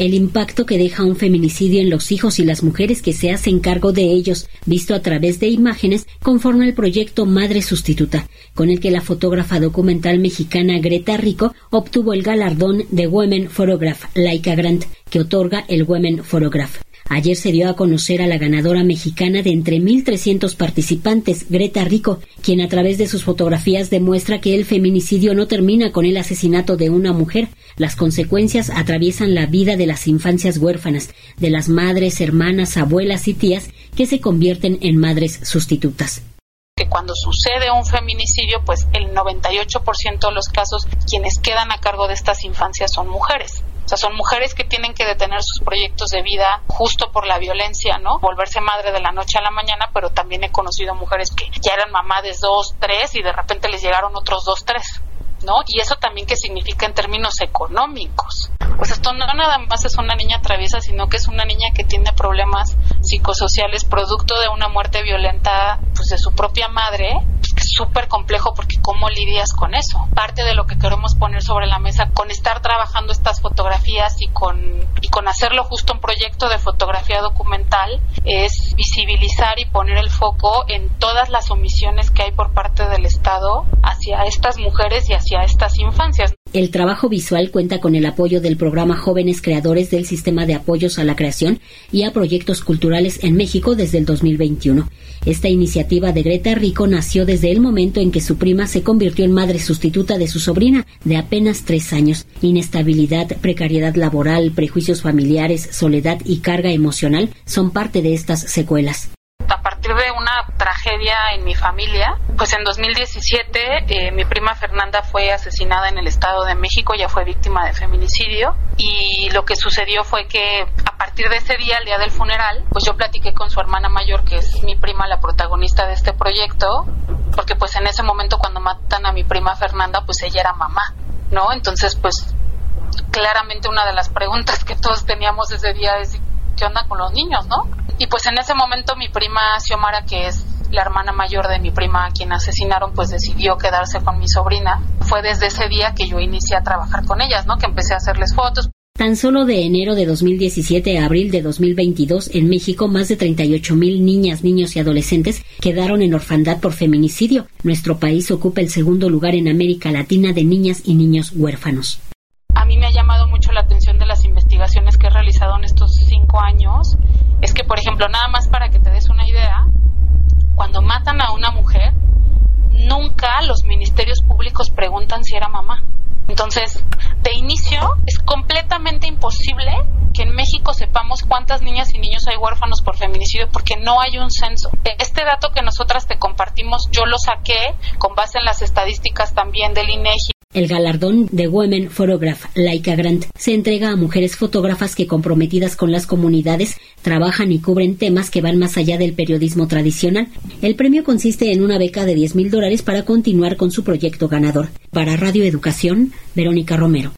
el impacto que deja un feminicidio en los hijos y las mujeres que se hacen cargo de ellos, visto a través de imágenes, conforme el proyecto Madre Sustituta, con el que la fotógrafa documental mexicana Greta Rico obtuvo el galardón de Women Photograph Laika Grant, que otorga el Women Photograph. Ayer se dio a conocer a la ganadora mexicana de entre 1.300 participantes, Greta Rico, quien a través de sus fotografías demuestra que el feminicidio no termina con el asesinato de una mujer. Las consecuencias atraviesan la vida de las infancias huérfanas, de las madres, hermanas, abuelas y tías que se convierten en madres sustitutas que cuando sucede un feminicidio, pues el 98% de los casos quienes quedan a cargo de estas infancias son mujeres. O sea, son mujeres que tienen que detener sus proyectos de vida justo por la violencia, ¿no? Volverse madre de la noche a la mañana, pero también he conocido mujeres que ya eran mamá de dos, tres y de repente les llegaron otros dos, tres. ¿no? Y eso también qué significa en términos económicos. Pues esto no nada más es una niña traviesa, sino que es una niña que tiene problemas psicosociales producto de una muerte violenta pues de su propia madre, que súper complejo porque cómo lidias con eso. Parte de lo que queremos poner sobre la mesa con estar trabajando estas fotografías y con y con hacerlo justo un proyecto de fotografía documental es visibilizar y poner el foco en todas las omisiones que hay por parte del Estado hacia estas mujeres y hacia estas infancias. El trabajo visual cuenta con el apoyo del programa Jóvenes Creadores del Sistema de Apoyos a la Creación y a Proyectos Culturales en México desde el 2021. Esta iniciativa de Greta Rico nació desde el momento en que su prima se convirtió en madre sustituta de su sobrina de apenas tres años. Inestabilidad, precariedad laboral, prejuicios familiares, soledad y carga emocional son parte de estas secuelas de una tragedia en mi familia, pues en 2017 eh, mi prima Fernanda fue asesinada en el Estado de México, ya fue víctima de feminicidio y lo que sucedió fue que a partir de ese día, el día del funeral, pues yo platiqué con su hermana mayor, que es mi prima, la protagonista de este proyecto, porque pues en ese momento cuando matan a mi prima Fernanda, pues ella era mamá, ¿no? Entonces pues claramente una de las preguntas que todos teníamos ese día es qué onda con los niños, ¿no? Y pues en ese momento mi prima Xiomara, que es la hermana mayor de mi prima a quien asesinaron, pues decidió quedarse con mi sobrina. Fue desde ese día que yo inicié a trabajar con ellas, ¿no? Que empecé a hacerles fotos. Tan solo de enero de 2017 a abril de 2022, en México, más de 38 mil niñas, niños y adolescentes quedaron en orfandad por feminicidio. Nuestro país ocupa el segundo lugar en América Latina de niñas y niños huérfanos. Que he realizado en estos cinco años es que, por ejemplo, nada más para que te des una idea, cuando matan a una mujer, nunca los ministerios públicos preguntan si era mamá. Entonces, de inicio, es completamente imposible que en México sepamos cuántas niñas y niños hay huérfanos por feminicidio porque no hay un censo. Este dato que nosotras te compartimos, yo lo saqué con base en las estadísticas también del INEGI el galardón de Women Photograph Laika Grant se entrega a mujeres fotógrafas que comprometidas con las comunidades trabajan y cubren temas que van más allá del periodismo tradicional. El premio consiste en una beca de 10 mil dólares para continuar con su proyecto ganador. Para Radio Educación, Verónica Romero.